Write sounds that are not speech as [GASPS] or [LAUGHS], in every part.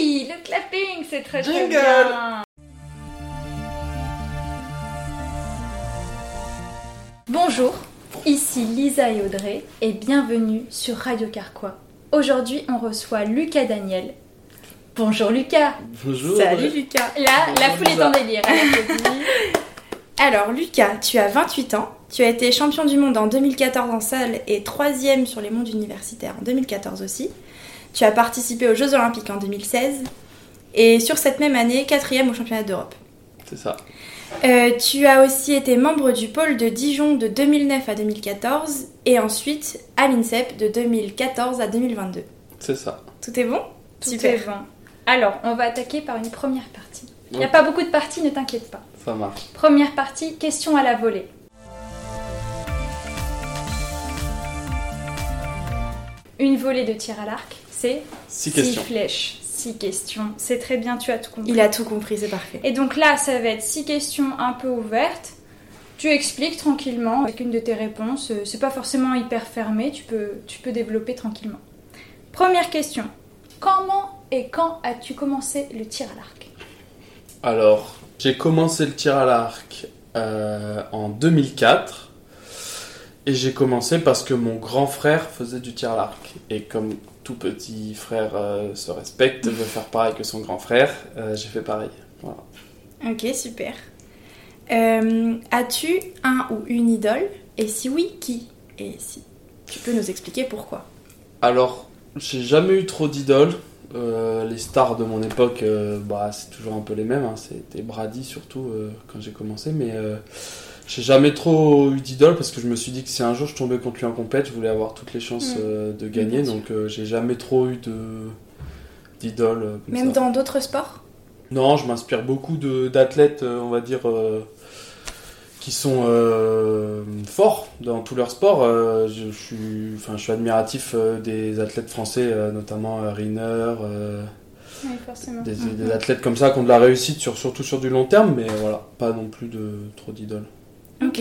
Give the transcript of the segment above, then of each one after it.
Oui, le clapping, c'est très très Jingle. bien. Bonjour, ici Lisa et Audrey et bienvenue sur Radio Carquois. Aujourd'hui, on reçoit Lucas Daniel. Bonjour Lucas. Bonjour. Salut Lucas. Là, la foule est en délire. Alors Lucas, tu as 28 ans, tu as été champion du monde en 2014 en salle et troisième sur les mondes universitaires en 2014 aussi. Tu as participé aux Jeux Olympiques en 2016 et sur cette même année, quatrième au championnat d'Europe. C'est ça. Euh, tu as aussi été membre du pôle de Dijon de 2009 à 2014 et ensuite à l'INSEP de 2014 à 2022. C'est ça. Tout est bon? Tout Super. est bon. Alors, on va attaquer par une première partie. Il n'y a pas beaucoup de parties, ne t'inquiète pas. Ça marche. Première partie, question à la volée. Une volée de tir à l'arc, c'est Six questions. flèches, six questions. C'est très bien, tu as tout compris. Il a tout compris, c'est parfait. Et donc là, ça va être six questions un peu ouvertes. Tu expliques tranquillement avec une de tes réponses. Euh, C'est pas forcément hyper fermé, tu peux, tu peux développer tranquillement. Première question. Comment et quand as-tu commencé le tir à l'arc? Alors, j'ai commencé le tir à l'arc euh, en 2004. Et j'ai commencé parce que mon grand frère faisait du tir à l'arc. Et comme tout petit frère euh, se respecte, veut faire pareil que son grand frère, euh, j'ai fait pareil. Voilà. Ok, super. Euh, As-tu un ou une idole? Et si oui, qui? Et si tu peux nous expliquer pourquoi? Alors, j'ai jamais eu trop d'idoles. Euh, les stars de mon époque, euh, bah, c'est toujours un peu les mêmes. hein. C'était Brady surtout euh, quand j'ai commencé. Mais j'ai jamais trop eu d'idoles parce que je me suis dit que si un jour je tombais contre lui en compète, je voulais avoir toutes les chances Mm. euh, de gagner. Donc euh, j'ai jamais trop eu de d'idoles. euh, Même ça. dans d'autres sports? Non, je m'inspire beaucoup d'athlètes, on va dire, euh, qui sont euh, forts dans tous leurs sports. Je, je suis, enfin, je suis admiratif des athlètes français, notamment Riner, Oui, des, des athlètes comme ça qui ont de la réussite, sur, surtout sur du long terme, mais voilà, pas non plus de trop d'idoles. Ok.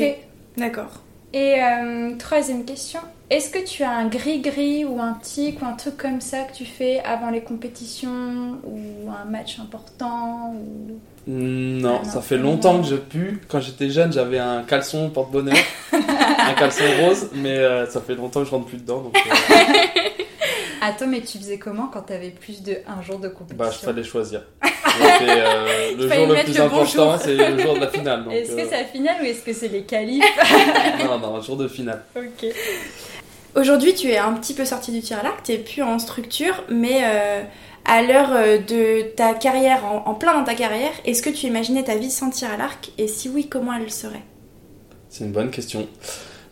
D'accord. Et euh, troisième question. Est-ce que tu as un gris-gris ou un tic ou un truc comme ça que tu fais avant les compétitions ou un match important ou... Non, Ah, non. ça fait longtemps que je pue. Quand j'étais jeune, j'avais un caleçon porte-bonheur, [LAUGHS] un caleçon rose, mais euh, ça fait longtemps que je rentre plus dedans. Donc, euh, [LAUGHS] Attends, mais tu faisais comment quand t'avais plus de un jour de compétition? Bah, je fallait choisir. C'était, euh, [LAUGHS] le Fallait jour le mettre plus le bon important, jour. c'est le jour de la finale. Est-ce que euh, c'est la finale ou est-ce que c'est les qualifs [LAUGHS] [LAUGHS] Non, non, jour de finale. Ok. Aujourd'hui, tu es un petit peu sorti du tir à l'arc, tu es plus en structure, mais euh, à l'heure euh, de ta carrière, en, en plein dans ta carrière, est-ce que tu imaginais ta vie sans tir à l'arc? Et si oui, comment elle serait? C'est une bonne question.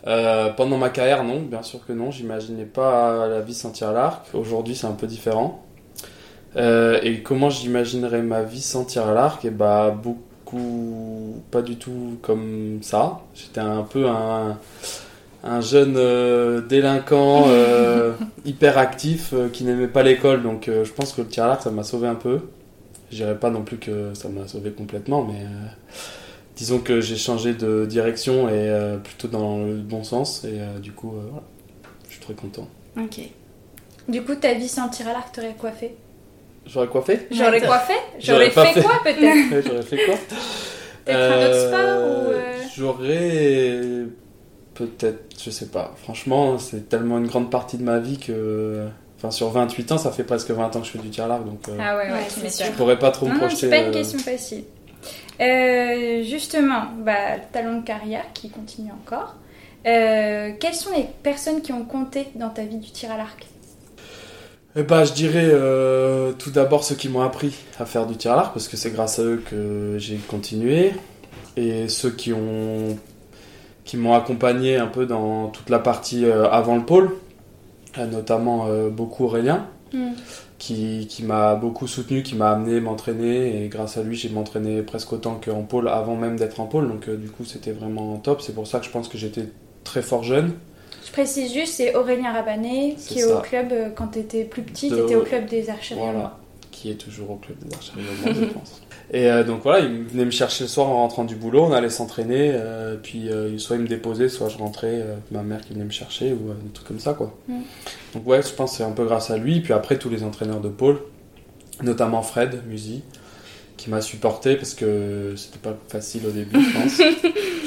Euh, pendant ma carrière, non, bien sûr que non. J'imaginais pas la vie sans tir à l'arc. Aujourd'hui, c'est un peu différent. Euh, et comment j'imaginerais ma vie sans tir à l'arc? Et bah, beaucoup, pas du tout comme ça. J'étais un peu un, un jeune euh, délinquant, euh, [LAUGHS] hyper actif, euh, qui n'aimait pas l'école. Donc, je pense que le tir à l'arc, ça m'a sauvé un peu. Je dirais pas non plus que ça m'a sauvé complètement, mais disons que j'ai changé de direction et plutôt dans le bon sens. Et du coup, voilà, je suis très content. Ok. Du coup, ta vie sans tir à l'arc, t'aurais fait? J'aurais quoi fait J'aurais quoi fait J'aurais fait, fait. quoi peut-être Ouais, J'aurais fait quoi Peut-être un autre sport ou, euh, J'aurais peut-être, je sais pas. Franchement, c'est tellement une grande partie de ma vie que. Enfin, sur 28 ans, ça fait presque 20 ans que je fais du tir à l'arc, donc euh, Ah ouais, ouais, Ouais, tu je pourrais pas trop me Non, non, projeter. c'est pas une euh, question facile. Euh, justement, bah, ta longue carrière qui continue encore. Euh, quelles sont les personnes qui ont compté dans ta vie du tir à l'arc? Eh ben, je dirais euh, tout d'abord ceux qui m'ont appris à faire du tir à l'arc, parce que c'est grâce à eux que j'ai continué, et ceux qui ont qui m'ont accompagné un peu dans toute la partie euh, avant le pôle, euh, notamment euh, beaucoup Aurélien, qui, qui m'a beaucoup soutenu, qui m'a amené m'entraîner, et grâce à lui j'ai m'entraîné presque autant qu'en pôle avant même d'être en pôle, donc du coup c'était vraiment top, c'est pour ça que je pense que j'étais très fort jeune. Je précise juste, c'est Aurélien Rabanet qui est au club euh, quand tu étais plus petit, De- tu étais au club des archers Voilà. qui est toujours au club des Mans, je pense. Et euh, donc voilà, il venait me chercher le soir en rentrant du boulot, on allait s'entraîner, euh, puis euh, soit il me déposait, soit je rentrais, ma mère qui venait me chercher, ou des trucs comme ça quoi. Mm. Donc ouais, je pense que c'est un peu grâce à lui, puis après tous les entraîneurs de pôle notamment Fred Musi, qui m'a supporté parce que c'était pas facile au début, je pense. [LAUGHS]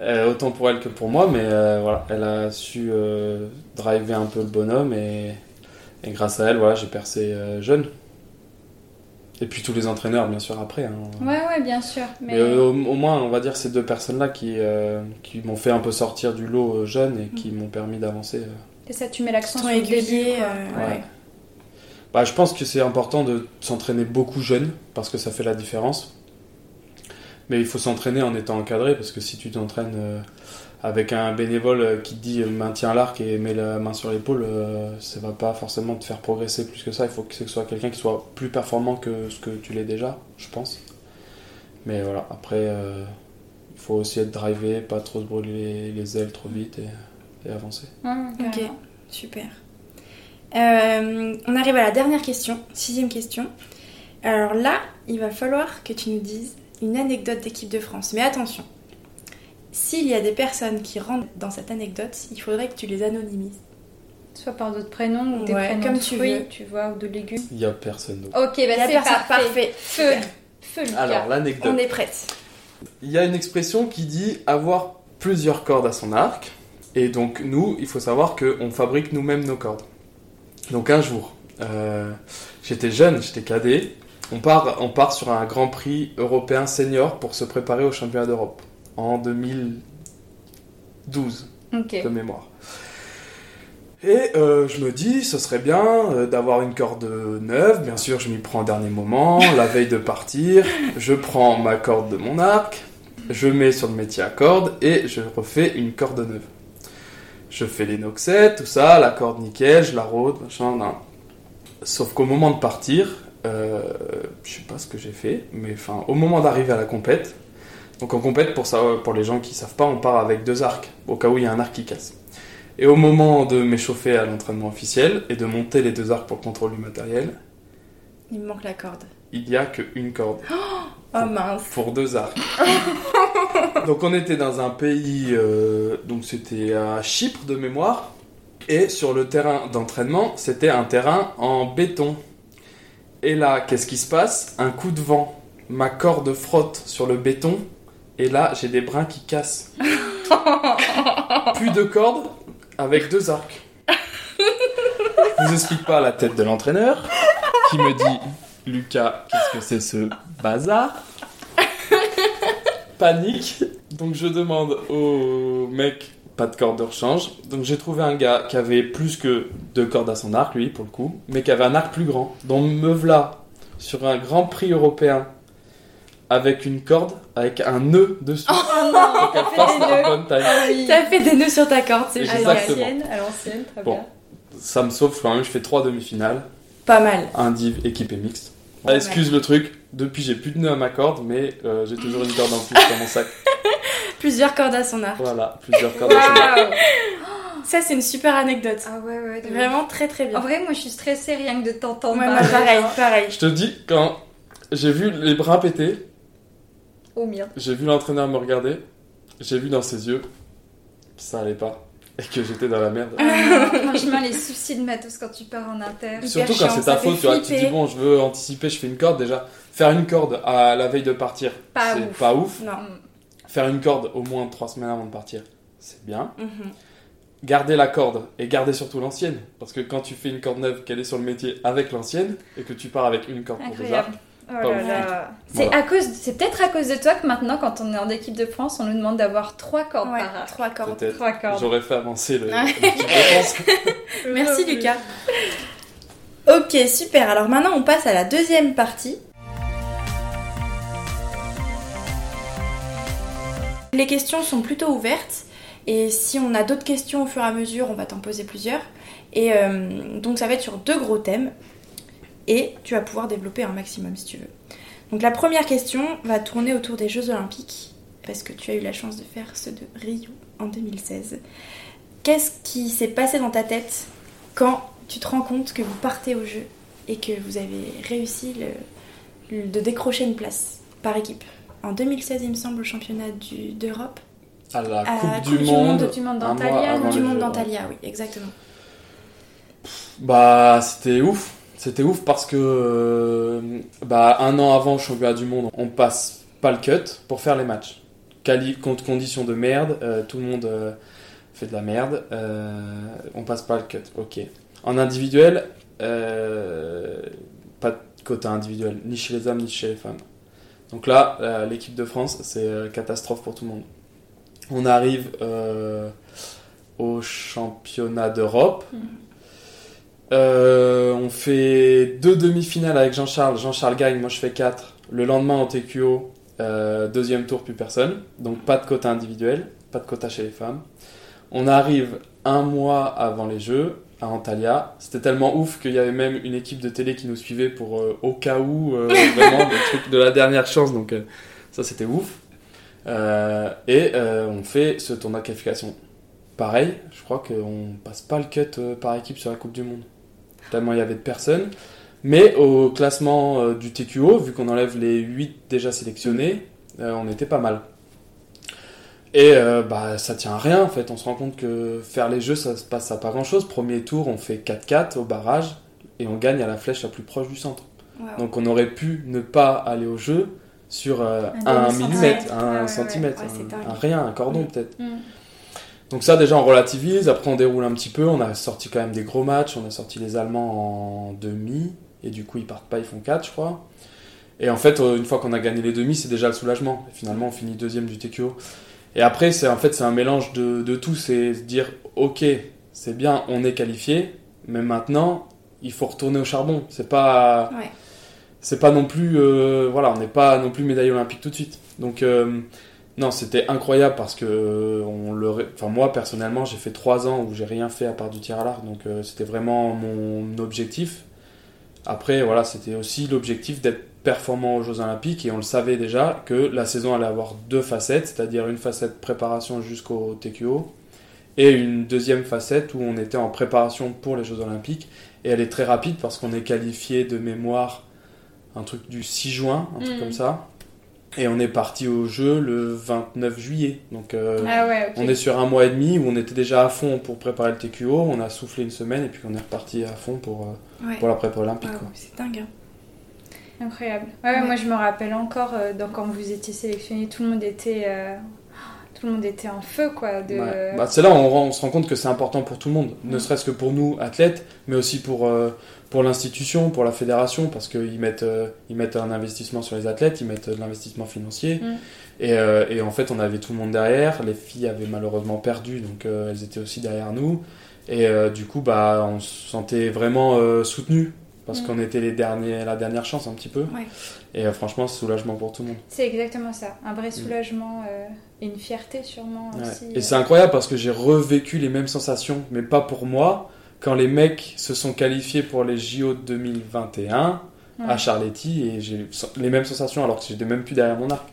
Euh, autant pour elle que pour moi, mais euh, voilà, elle a su euh, driver un peu le bonhomme et, et grâce à elle, voilà, j'ai percé euh, jeune. Et puis tous les entraîneurs, bien sûr, après. hein. Ouais, ouais, bien sûr. Mais, Mais euh, au, au moins, on va dire ces deux personnes-là qui, euh, qui m'ont fait un peu sortir du lot euh, jeune et qui m'ont permis d'avancer. euh. c'est ça, tu mets l'accent sur le début. euh, ouais. Bah, je pense que c'est important de s'entraîner beaucoup jeune parce que ça fait la différence. Mais il faut s'entraîner en étant encadré parce que si tu t'entraînes euh, avec un bénévole euh, qui te dit euh, maintiens l'arc et mets la main sur l'épaule, euh, ça va pas forcément te faire progresser plus que ça. Il faut que ce soit quelqu'un qui soit plus performant que ce que tu l'es déjà, je pense. Mais voilà, après, euh, il faut aussi être drivé, pas trop se brûler les ailes trop vite et, et avancer. Ouais, Ok, super. Euh, on arrive à la dernière question, sixième question. Alors là, il va falloir que tu nous dises une anecdote d'équipe de France. Mais attention, s'il y a des personnes qui rentrent dans cette anecdote, il faudrait que tu les anonymises. Soit par d'autres prénoms ou des Ouais, prénoms comme de tu fruits, veux. tu vois, ou de légumes. Il y a personne d'autre. Ok, bah c'est parfait. parfait. Feu, feu Lucas. Alors, l'anecdote. On est prête. Il y a une expression qui dit avoir plusieurs cordes à son arc. Et donc, nous, il faut savoir qu'on fabrique nous-mêmes nos cordes. Donc, un jour, euh, j'étais jeune, j'étais cadet. On part, on part sur un grand prix européen senior pour se préparer au championnat d'Europe en 2012 Ok. de mémoire. Et euh, je me dis, ce serait bien euh, d'avoir une corde neuve. Bien sûr, je m'y prends au dernier moment, [LAUGHS] la veille de partir. Je prends ma corde de mon arc, je mets sur le métier à corde et je refais une corde neuve. Je fais les noxettes, tout ça, la corde nickel, je la rôde, machin, non. Sauf qu'au moment de partir, euh, je sais pas ce que j'ai fait, mais enfin, au moment d'arriver à la compète, donc en compète, pour, ça, pour les gens qui savent pas, on part avec deux arcs, au cas où il y a un arc qui casse. Et au moment de m'échauffer à l'entraînement officiel et de monter les deux arcs pour le contrôle du matériel, Il me manque la corde. il n'y a qu'une corde [GASPS] Oh mince. pour deux arcs. [LAUGHS] donc on était dans un pays, euh, donc c'était à Chypre de mémoire, et sur le terrain d'entraînement, c'était un terrain en béton. Et là, qu'est-ce qui se passe? Un coup de vent, ma corde frotte sur le béton, et là j'ai des brins qui cassent. [LAUGHS] Plus de corde avec deux arcs. Je vous explique pas la tête de l'entraîneur qui me dit Lucas, qu'est-ce que c'est ce bazar? Panique. Donc je demande au mec pas de corde de rechange. Donc j'ai trouvé un gars qui avait plus que deux cordes à son arc, lui, pour le coup, mais qui avait un arc plus grand. Donc me v'là sur un grand prix européen avec une corde avec un nœud dessus. Oh non, t'as fait bonne taille. Ah oui. T'as fait des nœuds sur ta corde, c'est À l'ancienne, à l'ancienne, très Bon. bien. Ça me sauve quand même, je fais trois demi-finales. Pas mal. un div équipé mixte. Ouais. Excuse le truc, depuis j'ai plus de nœuds à ma corde, mais euh, j'ai toujours une corde en plus dans mon sac. [LAUGHS] Plusieurs cordes à son arc. Voilà, plusieurs cordes à son arc. Ça, c'est une super anecdote. Ah ouais, ouais. Vraiment très très bien. En vrai, moi, je suis stressée rien que de t'entendre. Ouais, moi, pareil, pareil. Je te dis, quand j'ai vu les bras péter, Oh merde. j'ai vu l'entraîneur me regarder, j'ai vu dans ses yeux que ça allait pas et que j'étais dans la merde. Ah, [LAUGHS] franchement, les soucis de matos quand tu pars en inter. Surtout quand c'est ta faute, tu vois, tu dis bon, je veux anticiper, je fais une corde déjà. Faire une corde à la veille de partir, Pas c'est ouf. pas ouf. Non. Mm. Faire une corde au moins trois semaines avant de partir, c'est bien. Mhm. garder la corde et garder surtout l'ancienne. Parce que quand tu fais une corde neuve qu'elle est sur le métier avec l'ancienne et que tu pars avec une corde pour deux arcs, Incroyable. Oh. C'est Voilà. à cause, c'est peut-être à cause de toi que maintenant, quand on est en équipe de France, on nous demande d'avoir trois cordes Ouais, par arc. trois cordes. peut-être. Trois cordes. J'aurais fait avancer le. [LAUGHS] Merci Lucas. Ok, super. Alors maintenant, on passe à la deuxième partie. Les questions sont plutôt ouvertes. Et si on a d'autres questions au fur et à mesure, on va t'en poser plusieurs. Et euh, donc ça va être sur deux gros thèmes. Et tu vas pouvoir développer un maximum si tu veux. Donc la première question va tourner autour des Jeux Olympiques. Parce que tu as eu la chance de faire ceux de Rio en 2016. Qu'est-ce qui s'est passé dans ta tête quand tu te rends compte que vous partez au jeu et que vous avez réussi de décrocher une place par équipe? En 2016, il me semble, au championnat du- d'Europe. À la À Coupe, du, Monde. Du Monde d'Antalya, du monde d'Antalya, oui, exactement. Bah, c'était ouf. C'était ouf parce que euh, bah, un an avant le championnat du monde, on passe pas le cut pour faire les matchs. Quali contre conditions de merde, euh, tout le monde euh, fait de la merde, on passe pas le cut. Ok. En individuel, pas de quota individuel, ni chez les hommes ni chez les femmes. Donc là, euh, l'équipe de France, c'est euh, catastrophe pour tout le monde. On arrive euh, au championnat d'Europe. Mhm. On fait deux demi-finales avec Jean-Charles. Jean-Charles gagne, moi je fais 4. Le lendemain en TQO, deuxième tour, plus personne. Donc pas de quota individuel, pas de quota chez les femmes. On arrive un mois avant les Jeux à Antalya. C'était tellement ouf qu'il y avait même une équipe de télé qui nous suivait pour euh, au cas où, euh, [LAUGHS] vraiment, le truc de la dernière chance. Donc euh, ça c'était ouf. Et on fait ce tournoi de qualification. Pareil, je crois qu'on passe pas le cut par équipe sur la Coupe du Monde. Tellement il y avait de personnes. Mais au classement du TQO, vu qu'on enlève les 8 déjà sélectionnés, on était pas mal. Et euh, bah, ça tient à rien en fait. On se rend compte que faire les jeux, ça se passe à pas grand chose. Premier tour, on fait 4-4 au barrage et on gagne à la flèche la plus proche du centre. Donc on aurait pu ne pas aller au jeu sur euh, Un millimètre, un ouais. centimètre, un, rien, un cordon Mm. peut-être. Mhm. Donc ça déjà on relativise, après on déroule un petit peu, on a sorti quand même des gros matchs, on a sorti les Allemands en demi, et du coup ils partent pas, ils font 4 je crois. Et en fait euh, une fois qu'on a gagné les demi c'est déjà le soulagement, et finalement on finit deuxième du TQO. Et après c'est en fait c'est un mélange de, de tout, c'est se dire ok c'est bien on est qualifié, mais maintenant il faut retourner au charbon, c'est pas Ouais. c'est pas non plus euh, voilà on n'est pas non plus médaille olympique tout de suite. Donc euh, non c'était incroyable parce que euh, on le ré- enfin moi personnellement j'ai fait trois ans où j'ai rien fait à part du tir à l'arc. Donc euh, c'était vraiment mon objectif. Après voilà c'était aussi l'objectif d'être performant aux Jeux Olympiques et on le savait déjà que la saison allait avoir deux facettes c'est-à-dire une facette préparation jusqu'au TQO et une deuxième facette où on était en préparation pour les Jeux Olympiques et elle est très rapide parce qu'on est qualifié de mémoire un truc du 6 juin, un truc Mhm. comme ça. Et on est parti au jeu le 29 juillet. Donc euh, Ah ouais, on est sur un mois et demi où on était déjà à fond pour préparer le TQO. On a soufflé une semaine et puis on est reparti à fond pour, euh, Ouais. pour la prépa olympique. Quoi. c'est dingue. hein. Incroyable. Ouais, ouais, Ouais. moi je me rappelle encore, euh, donc, quand vous étiez sélectionné, tout le monde était, euh, tout le monde était en feu, quoi. De... Ouais. Bah, c'est là où on, rend- on se rend compte que c'est important pour tout le monde, ne serait-ce que pour nous, athlètes, mais aussi pour, euh, pour l'institution, pour la fédération, parce qu'ils mettent, euh, ils mettent un investissement sur les athlètes, ils mettent euh, de l'investissement financier. Mm. Et, euh, et en fait, on avait tout le monde derrière. Les filles avaient malheureusement perdu, donc euh, elles étaient aussi derrière nous. Et euh, du coup, bah, on se sentait vraiment euh, soutenus, parce Mm. qu'on était les derniers, la dernière chance un petit peu. Ouais. Et euh, franchement, c'est soulagement pour tout le monde. C'est exactement ça. Un vrai soulagement euh, et une fierté sûrement Ouais. aussi. Et euh. c'est incroyable parce que j'ai revécu les mêmes sensations, mais pas pour moi. Quand les mecs se sont qualifiés pour les JO de 2021 à. Charletti, et j'ai les mêmes sensations alors que j'étais même plus derrière mon arc.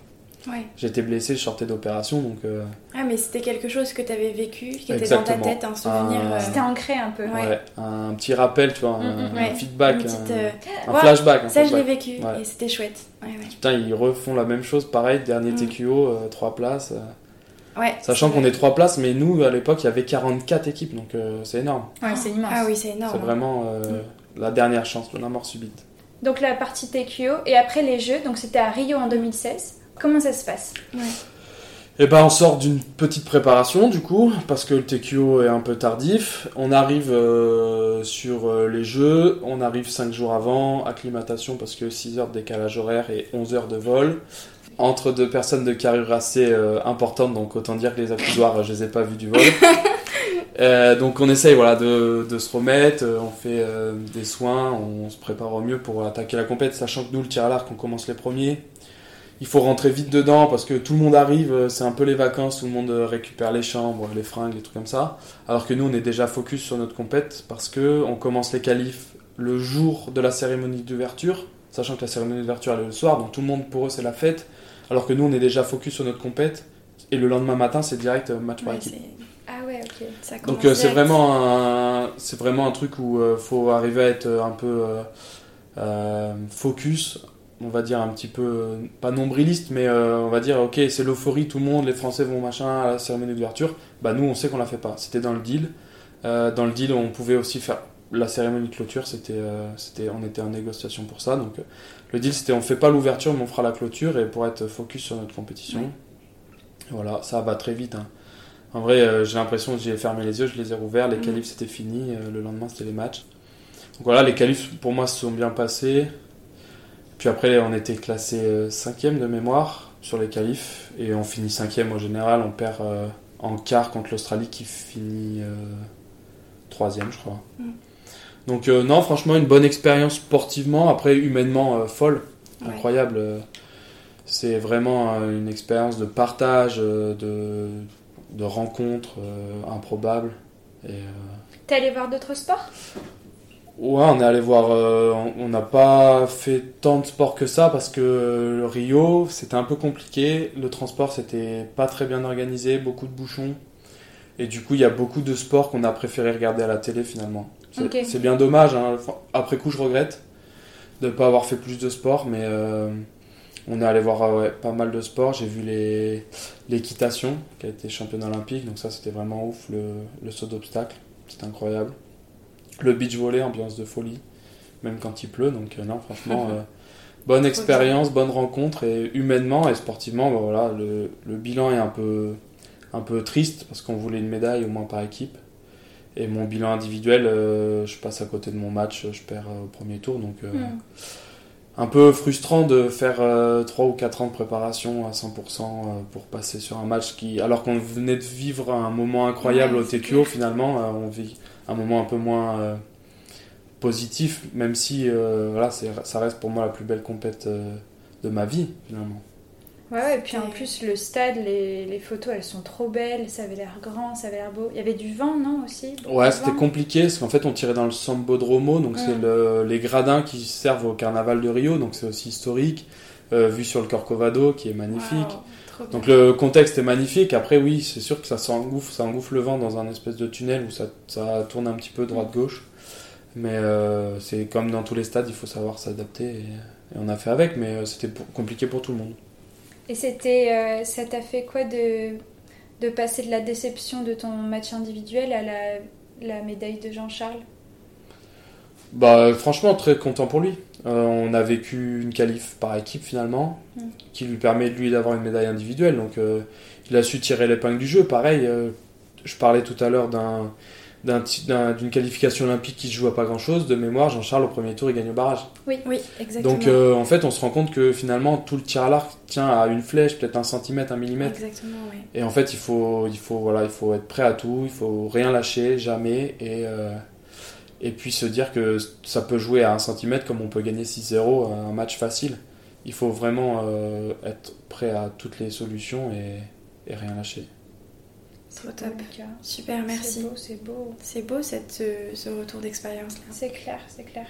Ouais. J'étais blessé, je sortais d'opération, donc euh, Ah, mais c'était quelque chose que tu avais vécu, qui était dans ta tête, un souvenir. Euh, C'était ancré un peu. Ouais. ouais, un petit rappel, tu vois, un, Mm, mm, un ouais. feedback, petite, un, euh, un flashback. un Ça, je l'ai vécu Ouais. et c'était chouette. Ouais, ouais. Putain, ils refont la même chose, pareil, dernier Mm. TQO, euh, trois places. euh, Ouais, sachant qu'on est trois places, mais nous, à l'époque, il y avait 44 équipes, donc euh, c'est énorme. Ouais, c'est immense. Ah oui, c'est énorme. C'est vraiment euh, la dernière chance, la mort subite. Donc la partie TQO et après les Jeux, donc c'était à Rio en 2016. Comment ça se passe Et ben on sort d'une petite préparation du coup, parce que le TQO est un peu tardif. On arrive euh, sur euh, les jeux, on arrive 5 jours avant, acclimatation parce que 6 heures de décalage horaire et 11 heures de vol. Entre deux personnes de carrure assez euh, importante, donc autant dire que les accoudoirs, je les ai pas vus du vol. [LAUGHS] Euh, donc on essaye voilà, de, de se remettre, euh, on fait euh, des soins, on se prépare au mieux pour attaquer la compète, sachant que nous le tir à l'arc on commence les premiers. Il faut rentrer vite dedans parce que tout le monde arrive, euh, c'est un peu les vacances, tout le monde euh, récupère les chambres, les fringues, les trucs comme ça. Alors que nous on est déjà focus sur notre compète parce que on commence les qualifs le jour de la cérémonie d'ouverture, sachant que la cérémonie d'ouverture elle est le soir, donc tout le monde pour eux c'est la fête. Alors que nous on est déjà focus sur notre compète et le lendemain matin c'est direct euh, match par Ouais, équipe. c'est- Ah ouais, ok. ça Donc commence euh, c'est vraiment un c'est vraiment un truc où euh, faut arriver à être un peu euh, focus, on va dire un petit peu pas nombriliste mais euh, on va dire OK, c'est l'euphorie tout le monde, les Français vont machin à la cérémonie d'ouverture. Bah nous on sait qu'on la fait pas. C'était dans le deal. Euh, dans le deal, on pouvait aussi faire la cérémonie de clôture, c'était, euh, c'était, on était en négociation pour ça. Donc, le deal, c'était on fait pas l'ouverture, mais on fera la clôture et pour être focus sur notre compétition. Voilà, ça va très vite. hein. En vrai, j'ai l'impression que j'ai fermé les yeux, je les ai rouverts. Les Mhm. qualifs, c'était fini. le lendemain, c'était les matchs. Donc voilà, les qualifs, pour moi, se sont bien passés. Puis après, on était classé euh, cinquième de mémoire sur les qualifs. Et on finit cinquième au général. On perd euh, en quart contre l'Australie qui finit euh, troisième, je crois. Mhm. Donc euh, non, franchement, une bonne expérience sportivement. Après, humainement, euh, folle, Ouais. incroyable. euh, C'est vraiment une expérience de partage, de, de rencontres improbables. T'es allé voir d'autres sports? Ouais, on est allé voir. euh, on- n'a pas fait tant de sport que ça parce que euh, le Rio, c'était un peu compliqué. Le transport, c'était pas très bien organisé, beaucoup de bouchons. Et du coup, il y a beaucoup de sports qu'on a préféré regarder à la télé finalement. C'est bien dommage. hein. Enfin, Après coup, je regrette de ne pas avoir fait plus de sport, mais euh, on est allé voir ouais, pas mal de sports. J'ai vu l'équitation qui a été championne olympique, donc ça c'était vraiment ouf. Le, le saut d'obstacle, c'était incroyable. Le beach volley, ambiance de folie, même quand il pleut. Donc euh, non, franchement, [LAUGHS] euh, bonne expérience, bonne rencontre et humainement et sportivement, bah, voilà, le, le bilan est un peu un peu triste parce qu'on voulait une médaille au moins par équipe. Et mon bilan individuel, euh, je passe à côté de mon match, je perds euh, au premier tour, donc euh, Hmm. un peu frustrant de faire 3 ou 4 ans de préparation à 100% euh, pour passer sur un match qui, alors qu'on venait de vivre un moment incroyable Ouais, au TQO, finalement, euh, on vit un moment un peu moins euh, positif, même si euh, voilà, c'est- ça reste pour moi la plus belle compète euh, de ma vie, finalement. Ouais, et puis en plus, le stade, les, les photos, elles sont trop belles, ça avait l'air grand, ça avait l'air beau. Il y avait du vent, non, aussi? Ouais, c'était compliqué parce qu'en fait on tirait dans le Sambodromo, donc c'est le- les gradins qui servent au carnaval de Rio, donc c'est aussi historique, euh, vu sur le Corcovado qui est magnifique. Donc le contexte est magnifique. Après, oui, c'est sûr que ça s'engouffre, ça engouffre le vent dans un espèce de tunnel où ça, ça tourne un petit peu droite-gauche. Mais euh, c'est comme dans tous les stades, il faut savoir s'adapter et, et on a fait avec, mais euh, c'était compliqué pour tout le monde. Et c'était, euh, ça t'a fait quoi de, de passer de la déception de ton match individuel à la, la médaille de Jean-Charles? Bah, franchement, très content pour lui. Euh, on a vécu une qualif par équipe finalement, Mm. qui lui permet de lui d'avoir une médaille individuelle. Donc, euh, il a su tirer l'épingle du jeu. Pareil, euh, je parlais tout à l'heure d'un d'une qualification olympique qui se joue à pas grand chose. De mémoire, Jean-Charles au premier tour, il gagne au barrage. Oui, exactement. Donc, euh, en fait, on se rend compte que finalement, tout le tir à l'arc tient à une flèche, peut-être un centimètre, un millimètre. Exactement, oui. Et en fait, il faut, il faut, voilà, il faut être prêt à tout, il faut rien lâcher, jamais, et, euh, et puis se dire que ça peut jouer à un centimètre comme on peut gagner 6-0 à un match facile. Il faut vraiment euh, être prêt à toutes les solutions et, et rien lâcher. Trop top. Super, merci. C'est beau, c'est beau. C'est beau cette, ce, ce retour d'expérience là. C'est clair, c'est clair.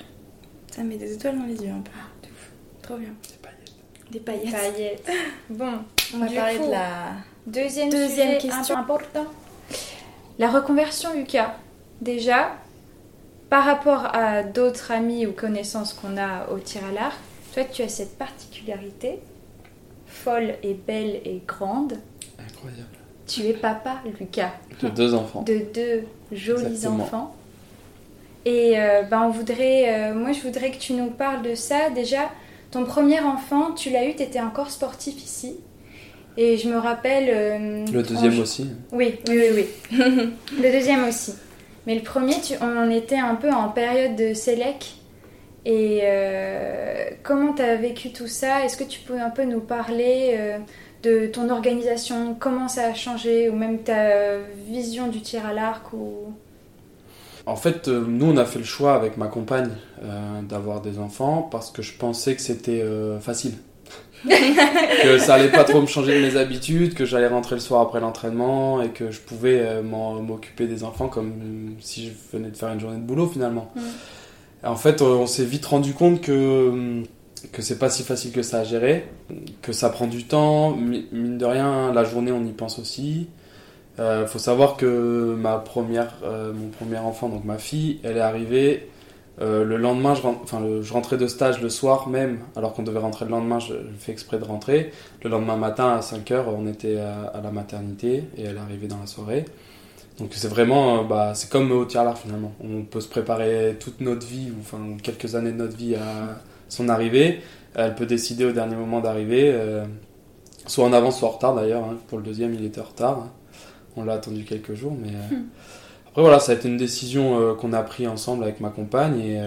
Ça met des étoiles dans les yeux un peu. de ouf. Trop bien. Pas yet. Des paillettes. Paillettes. [LAUGHS] Bon, On va Du parler coup, de la. deuxième, Deuxième sujet question. important. La reconversion, Lucas. Déjà, par rapport à d'autres amis ou connaissances qu'on a au tir à l'arc, toi, tu as cette particularité, folle et belle et grande. Incroyable. Tu es papa, Lucas. De deux enfants. de deux jolis Exactement. enfants. Et euh, ben on voudrait, euh, moi je voudrais que tu nous parles de ça. Déjà, ton premier enfant, tu l'as eu, tu étais encore sportif ici. Et je me rappelle. euh, Le deuxième aussi. Oui, oui, oui, oui. [LAUGHS] le deuxième aussi. Mais le premier, on était un peu en période de sélec. Et euh, comment tu as vécu tout ça? Est-ce que tu peux un peu nous parler euh, de ton organisation? Comment ça a changé? Ou même ta vision du tir à l'arc ou... En fait, euh, nous, on a fait le choix avec ma compagne d'avoir des enfants parce que je pensais que c'était facile. Que ça allait pas trop me changer de mes habitudes, que j'allais rentrer le soir après l'entraînement et que je pouvais euh, m'occuper des enfants comme euh, si je venais de faire une journée de boulot finalement. Mm. En fait, euh, on s'est vite rendu compte que, euh, que c'est pas si facile que ça à gérer, que ça prend du temps, mi- mine de rien, la journée on y pense aussi. Il faut savoir que ma première, euh, mon premier enfant, donc ma fille, elle est arrivée euh, le lendemain. Je, rentrais de stage le soir même, alors qu'on devait rentrer le lendemain. Je, je fais exprès de rentrer. Le lendemain matin à 5 h on était à, la maternité et elle arrivée dans la soirée. Donc c'est vraiment, bah, c'est comme au tir finalement. On peut se préparer toute notre vie, enfin quelques années de notre vie à son arrivée. Elle peut décider au dernier moment d'arriver, soit en avance, soit en retard d'ailleurs. Hein. Pour le deuxième, il était en retard. On l'a attendu quelques jours, mais hmm. Après voilà, ça a été une décision qu'on a pris ensemble avec ma compagne et,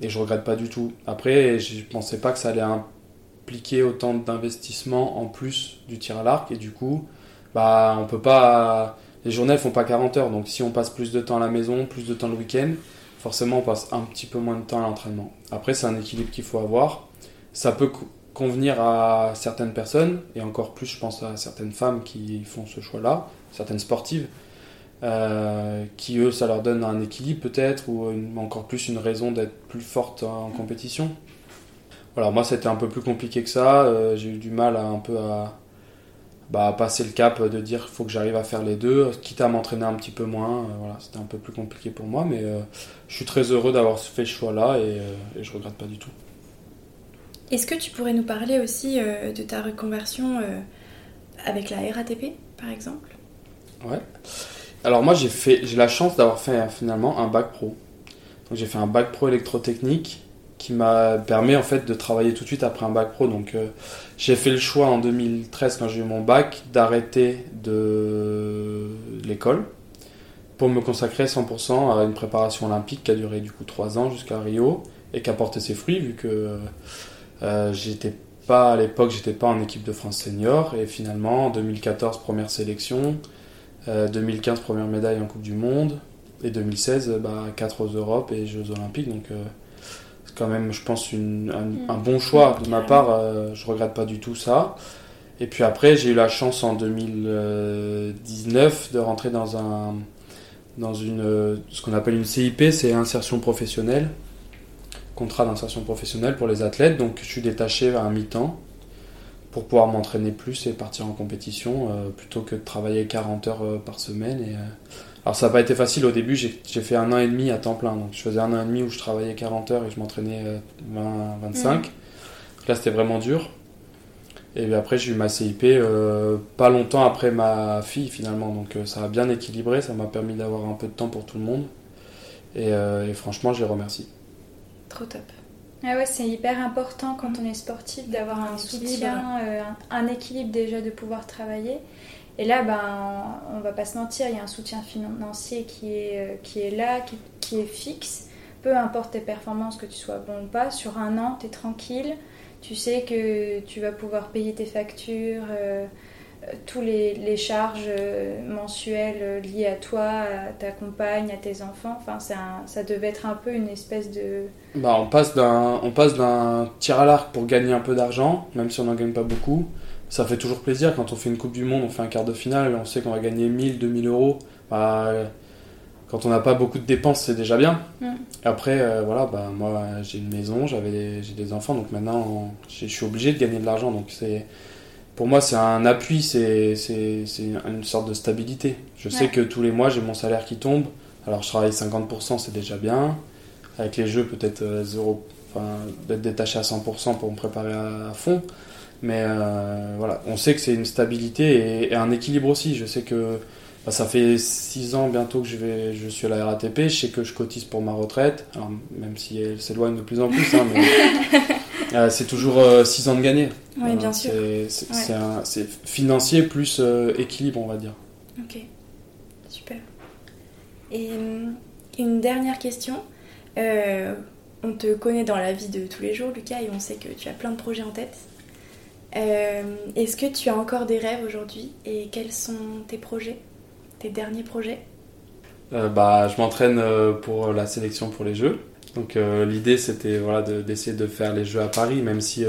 et je regrette pas du tout. Après, je pensais pas que ça allait impliquer autant d'investissement en plus du tir à l'arc et du coup, bah, on peut pas. Les journées elles font pas 40 heures, donc si on passe plus de temps à la maison, plus de temps le week-end, forcément on passe un petit peu moins de temps à l'entraînement. Après, c'est un équilibre qu'il faut avoir. Ça peut convenir à certaines personnes, et encore plus, je pense à certaines femmes qui font ce choix-là, certaines sportives, euh, qui eux, ça leur donne un équilibre peut-être, ou encore plus une raison d'être plus forte en compétition. Voilà, moi c'était un peu plus compliqué que ça. Euh, j'ai eu du mal à un peu à, bah, passer le cap de dire qu'il faut que j'arrive à faire les deux, quitte à m'entraîner un petit peu moins. Euh, voilà, c'était un peu plus compliqué pour moi, mais je suis très heureux d'avoir fait ce choix-là et, et, je regrette pas du tout. Est-ce que tu pourrais nous parler aussi de ta reconversion avec la RATP, par exemple? Ouais. Alors moi j'ai fait, j'ai la chance d'avoir fait finalement un bac pro. Donc j'ai fait un bac pro électrotechnique qui m'a permis en fait de travailler tout de suite après un bac pro. Donc euh, j'ai fait le choix en 2013 quand j'ai eu mon bac d'arrêter de l'école pour me consacrer 100% à une préparation olympique qui a duré du coup 3 ans jusqu'à Rio et qui a porté ses fruits vu que euh, j'étais pas à l'époque j'étais pas en équipe de France senior et finalement en 2014 première sélection 2015 euh, première médaille en Coupe du Monde et 2016 bah, 4 aux Europes et Jeux Olympiques donc quand même, je pense, une, un, mm. bon choix de ma part. Euh, je regrette pas du tout ça. Et puis après, j'ai eu la chance en 2019 de rentrer dans un dans une ce qu'on appelle une CIP, c'est insertion professionnelle, contrat d'insertion professionnelle pour les athlètes. Donc, je suis détaché à un mi-temps pour pouvoir m'entraîner plus et partir en compétition euh, plutôt que de travailler 40 heures euh, par semaine. Et, alors ça n'a pas été facile au début, j'ai fait un an et demi à temps plein. Donc je faisais un an et demi où je travaillais 40 heures et je m'entraînais 20, euh, 25. Mm. là c'était vraiment dur. Et après j'ai eu ma CIP euh, pas longtemps après ma fille finalement. Donc euh, ça a bien équilibré, ça m'a permis d'avoir un peu de temps pour tout le monde. Et, franchement je les remercie. Trop top. Ah ouais, c'est hyper important quand on est sportif d'avoir un, soutien, un, équilibre déjà de pouvoir travailler. Et là, ben, on va pas se mentir, il y a un soutien financier qui est, euh, qui est là, qui, est fixe. Peu importe tes performances, que tu sois bon ou pas, sur un an, tu es tranquille. Tu sais que tu vas pouvoir payer tes factures, euh, euh, tous les, les charges mensuelles liées à toi, à ta compagne, à tes enfants. Enfin, un, ça devait être un peu une espèce de. Bah, on passe d'un tir à l'arc pour gagner un peu d'argent, même si on n'en gagne pas beaucoup, ça fait toujours plaisir quand on fait une Coupe du Monde, on fait un quart de finale, on sait qu'on va gagner 1000, 2000 euros. Bah, quand on n'a pas beaucoup de dépenses, c'est déjà bien. Mm. Après, euh, voilà, bah, moi j'ai une maison, j'avais j'ai des enfants, donc maintenant je suis obligé de gagner de l'argent. Donc c'est, pour moi, c'est un appui, c'est, une sorte de stabilité. Je sais que tous les mois j'ai mon salaire qui tombe. Alors je travaille 50%, c'est déjà bien. Avec les jeux, peut-être 0, euh, enfin, d'être détaché à 100% pour me préparer à fond. Mais euh, voilà, on sait que c'est une stabilité et, un équilibre aussi. Je sais que bah, ça fait 6 ans bientôt que je, vais, je suis à la RATP. Je sais que je cotise pour ma retraite, même si elle s'éloigne de plus en plus. Hein, [LAUGHS] euh, c'est toujours 6 euh, ans de gagner. Oui, bien sûr. C'est financier plus équilibre, on va dire. Ok, super. Et une dernière question. on te connaît dans la vie de tous les jours, Lucas, et on sait que tu as plein de projets en tête. Euh, est-ce que tu as encore des rêves aujourd'hui et quels sont tes projets, tes derniers projets? Euh, bah, Je m'entraîne euh, pour la sélection pour les Jeux. Donc l'idée c'était voilà, d'essayer de, faire les Jeux à Paris, même si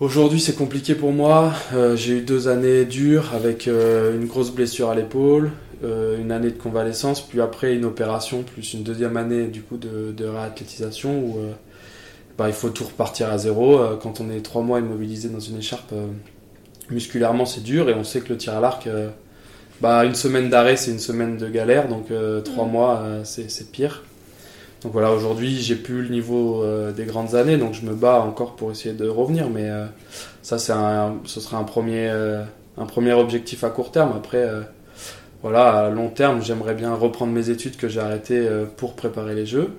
aujourd'hui c'est compliqué pour moi. J'ai eu deux années dures avec une grosse blessure à l'épaule, une année de convalescence, puis après une opération, plus une deuxième année du coup de, de réathlétisation où bah, il faut tout repartir à zéro. Euh, quand on est trois mois immobilisé dans une écharpe, euh, musculairement c'est dur et on sait que le tir à l'arc, euh, bah, une semaine d'arrêt c'est une semaine de galère, donc trois mm. mois c'est pire. Donc voilà, aujourd'hui j'ai plus le niveau des grandes années, donc je me bats encore pour essayer de revenir, mais ça c'est ce sera un premier, un premier objectif à court terme. Après, voilà, à long terme, j'aimerais bien reprendre mes études que j'ai arrêtées euh, pour préparer les Jeux.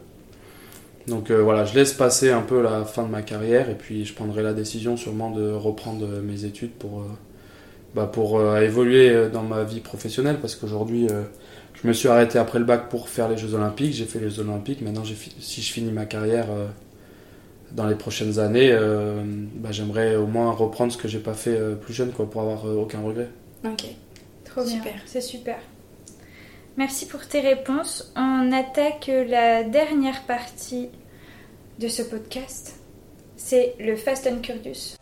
Donc euh, voilà, je laisse passer un peu la fin de ma carrière et puis je prendrai la décision sûrement de reprendre euh, mes études pour, euh, bah, pour euh, évoluer euh, dans ma vie professionnelle parce qu'aujourd'hui euh, je me suis arrêté après le bac pour faire les Jeux Olympiques, j'ai fait les Jeux Olympiques, maintenant j'ai fi- si je finis ma carrière euh, dans les prochaines années, euh, bah, j'aimerais au moins reprendre ce que j'ai pas fait euh, plus jeune quoi, pour avoir euh, aucun regret. Ok. Trop bien. Super. C'est super. Merci pour tes réponses. On attaque la dernière partie de ce podcast. C'est le Fast and Curious.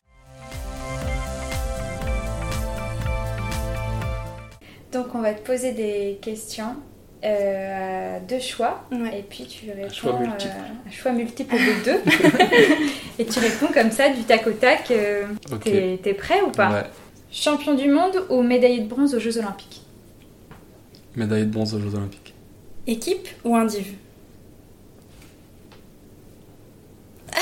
Donc on va te poser des questions euh, à deux choix Ouais. et puis tu réponds choix multiple. euh, un choix multiple de deux [LAUGHS] et tu réponds comme ça du tac au tac. euh, Ok. T'es prêt ou pas Ouais. Champion du monde ou médaillé de bronze aux Jeux Olympiques Médaille de bronze aux Jeux Olympiques. Équipe ou indiv [LAUGHS]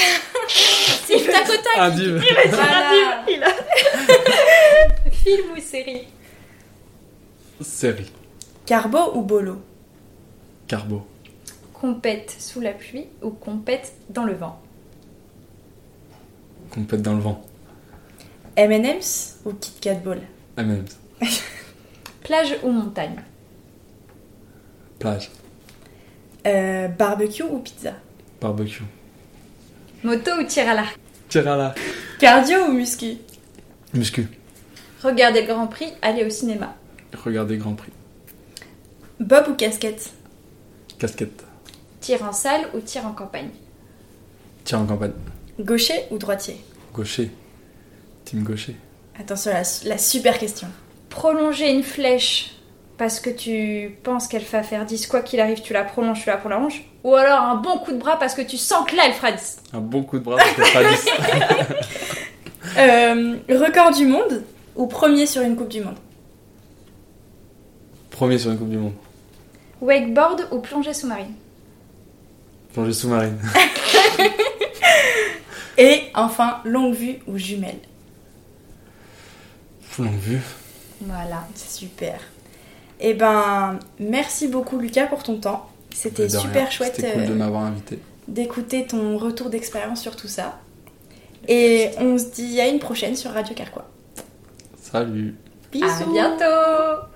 C'est tac au tac Un div. Voilà. Il a... [LAUGHS] Film ou série Série. Carbo ou bolo? Carbo. Compète sous la pluie ou compète dans le vent? Compète dans le vent. M&M's ou Kit Kat Ball? M&M's. [LAUGHS] Plage ou montagne? Plage. Euh, Barbecue ou pizza? Barbecue. Moto ou tir à l'arc? Tir à la. Cardio ou muscu? Muscu. Regarder le Grand Prix, aller au cinéma. Regardez Grand Prix. Bob ou casquette? Casquette. Tir en salle ou tir en campagne? Tir en campagne. Gaucher ou droitier? Gaucher. Team gaucher. Attention, la, la super question. Prolonger une flèche parce que tu penses qu'elle va faire 10, quoi qu'il arrive, tu la prolonges, tu la prolonges. Ou alors un bon coup de bras parce que tu sens que là, elle fera 10. Un bon coup de bras, ça fait 10. Euh, record du monde ou premier sur une Coupe du Monde? Premier sur une Coupe du Monde. Wakeboard ou plongée sous-marine Plongée sous-marine. [LAUGHS] Et enfin, longue vue ou jumelle Longue vue. Voilà. C'est super. Eh ben, merci beaucoup Lucas pour ton temps. C'était rien. super chouette C'était cool de euh, m'avoir invité. d'écouter ton retour d'expérience sur tout ça. Et on se dit à une prochaine sur Radio Carquois. Salut. Bisous À bientôt